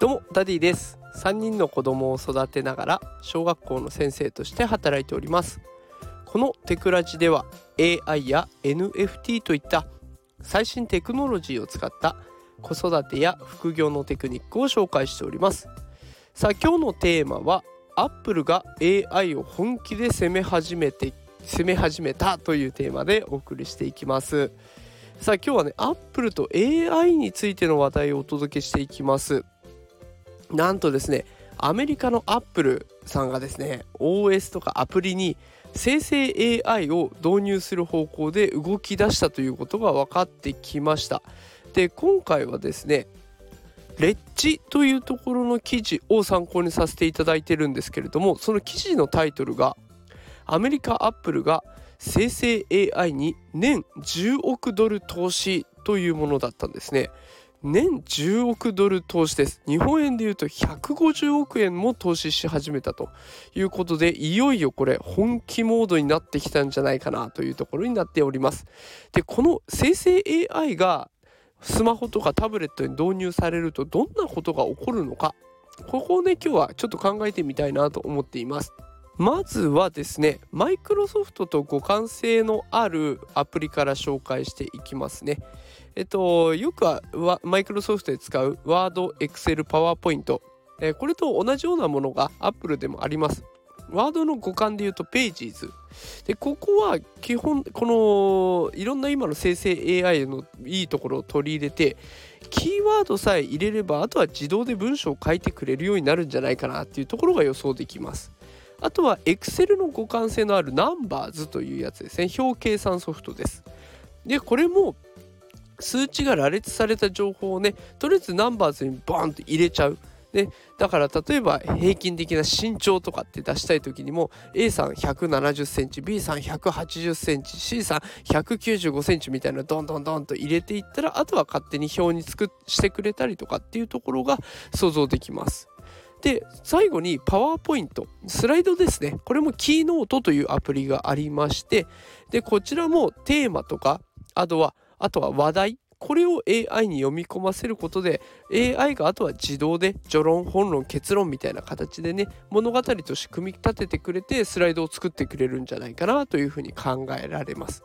どうもダディです。3人の子供を育てながら小学校の先生として働いております。このテクラジでは AI や NFT といった最新テクノロジーを使った子育てや副業のテクニックを紹介しております。さあ今日のテーマは Apple が AI を本気で攻め始めて攻め始めたというテーマでお送りしていきます。さあ今日はね Apple と AI についての話題をお届けしていきます。なんとですねアメリカのアップルさんがですね OS とかアプリに生成 AI を導入する方向で動き出したということが分かってきました。で今回はですねレッジというところの記事を参考にさせていただいてるんですけれどもその記事のタイトルがアメリカアップルが生成 AI に年10億ドル投資というものだったんですね。年10億ドル投資です。日本円でいうと150億円も投資し始めたということでいよいよこれ本気モードになってきたんじゃないかなというところになっております。でこの生成 AI がスマホとかタブレットに導入されるとどんなことが起こるのかここをね今日はちょっと考えてみたいなと思っています。まずはですねマイクロソフトと互換性のあるアプリから紹介していきますね。えっと、よくはマイクロソフトで使うワード、エクセル、パワーポイント、えこれと同じようなものが Apple でもあります。ワードの互換で言うと Pages。で、ここは基本、このいろんな今の生成 AI のいいところを取り入れて、キーワードさえ入れれば、あとは自動で文章を書いてくれるようになるんじゃないかなっていうところが予想できます。あとは Excel の互換性のある Numbers というやつですね。表計算ソフトです。で、これも数値が羅列された情報をねとりあえずナンバーズにバーンと入れちゃう。ね、だから例えば平均的な身長とかって出したい時にも A さん170センチ B さん180センチ C さん195センチみたいなどんどんどんと入れていったらあとは勝手に表に作してくれたりとかっていうところが想像できます。で最後にパワーポイントスライドですねこれもキーノートというアプリがありましてでこちらもテーマとかあとはあとは話題これを AI に読み込ませることで AI があとは自動で序論本論結論みたいな形でね物語として組み立ててくれてスライドを作ってくれるんじゃないかなというふうに考えられます。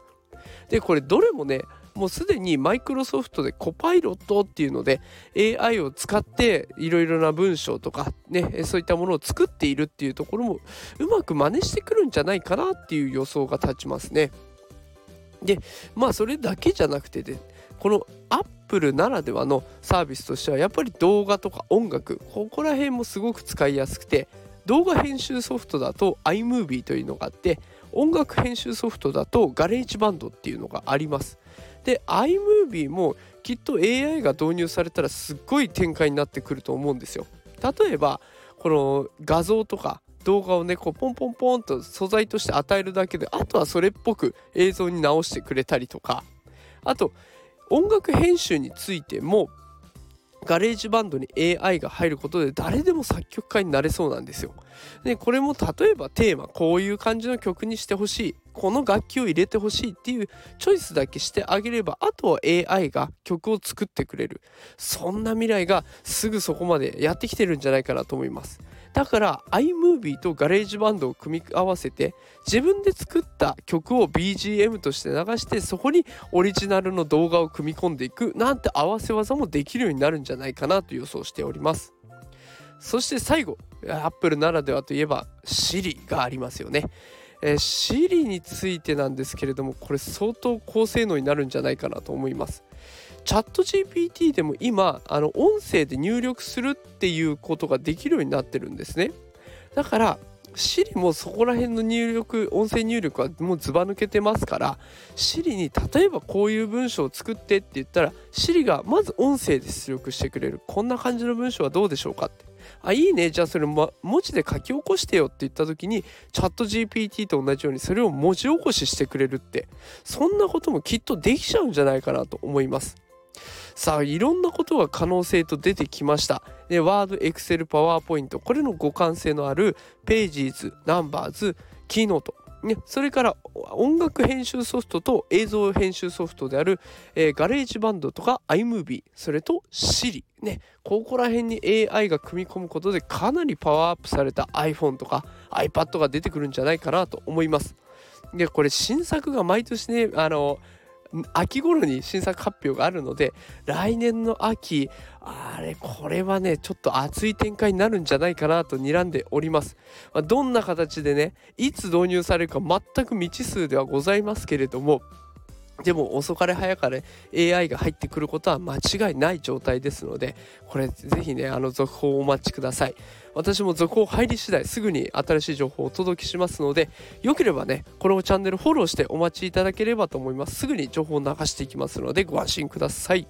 でこれどれもねもうすでにマイクロソフトでコパイロットっていうので AI を使っていろいろな文章とかねそういったものを作っているっていうところもうまく真似してくるんじゃないかなっていう予想が立ちますね。でまあそれだけじゃなくてでこのアップルならではのサービスとしてはやっぱり動画とか音楽ここら辺もすごく使いやすくて動画編集ソフトだと iMovie というのがあって音楽編集ソフトだと GarageBand っていうのがあります。で iMovie もきっと AI が導入されたらすっごい展開になってくると思うんですよ。例えばこの画像とか動画をねこうポンポンポンと素材として与えるだけであとはそれっぽく映像に直してくれたりとかあと音楽編集についても GarageBand に AI が入ることで誰でも作曲家になれそうなんですよ。でこれも例えばテーマこういう感じの曲にしてほしい。この楽器を入れてほしいっていうチョイスだけしてあげればあとは AI が曲を作ってくれる。そんな未来がすぐそこまでやってきてるんじゃないかなと思います。だから iMovie と GarageBand を組み合わせて自分で作った曲を BGM として流してそこにオリジナルの動画を組み込んでいくなんて合わせ技もできるようになるんじゃないかなと予想しております。そして最後 Apple ならではといえば Siri がありますよね。えー、Siri についてなんですけれどもこれ相当高性能になるんじゃないかなと思います。チャット GPT でも今あの音声で入力するっていうことができるようになってるんですね。だから Siri もそこら辺の入力音声入力はもうずば抜けてますから Siri に例えばこういう文章を作ってって言ったら Siri がまず音声で出力してくれる。こんな感じの文章はどうでしょうかって。あいいね。じゃあそれ、ま、文字で書き起こしてよって言った時にチャット GPT と同じようにそれを文字起こししてくれるってそんなこともきっとできちゃうんじゃないかなと思います。さあいろんなことが可能性と出てきました。で Word Excel PowerPoint これの互換性のある Pages Numbers Keynote。ね、それから音楽編集ソフトと映像編集ソフトである、えー、 GarageBand とか iMovie それと Siri ねここら辺に AI が組み込むことでかなりパワーアップされた iPhone とか iPad が出てくるんじゃないかなと思います。でこれ新作が毎年ねあの秋頃に新作発表があるので来年の秋あれこれはねちょっと熱い展開になるんじゃないかなと睨んでおります、まあ、どんな形でねいつ導入されるか全く未知数ではございますけれどもでも遅かれ早かれ AI が入ってくることは間違いない状態ですのでこれぜひねあの続報をお待ちください。私も続報入り次第すぐに新しい情報をお届けしますのでよければねこのチャンネルフォローしてお待ちいただければと思います。すぐに情報を流していきますのでご安心ください。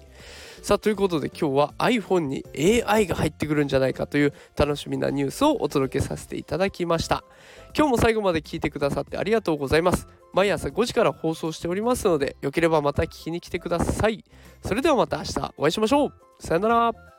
さあということで今日は iPhone に AI が入ってくるんじゃないかという楽しみなニュースをお届けさせていただきました。今日も最後まで聞いてくださってありがとうございます。毎朝5時から放送しておりますのでよければまた聞きに来てください。それではまた明日お会いしましょう。さよなら。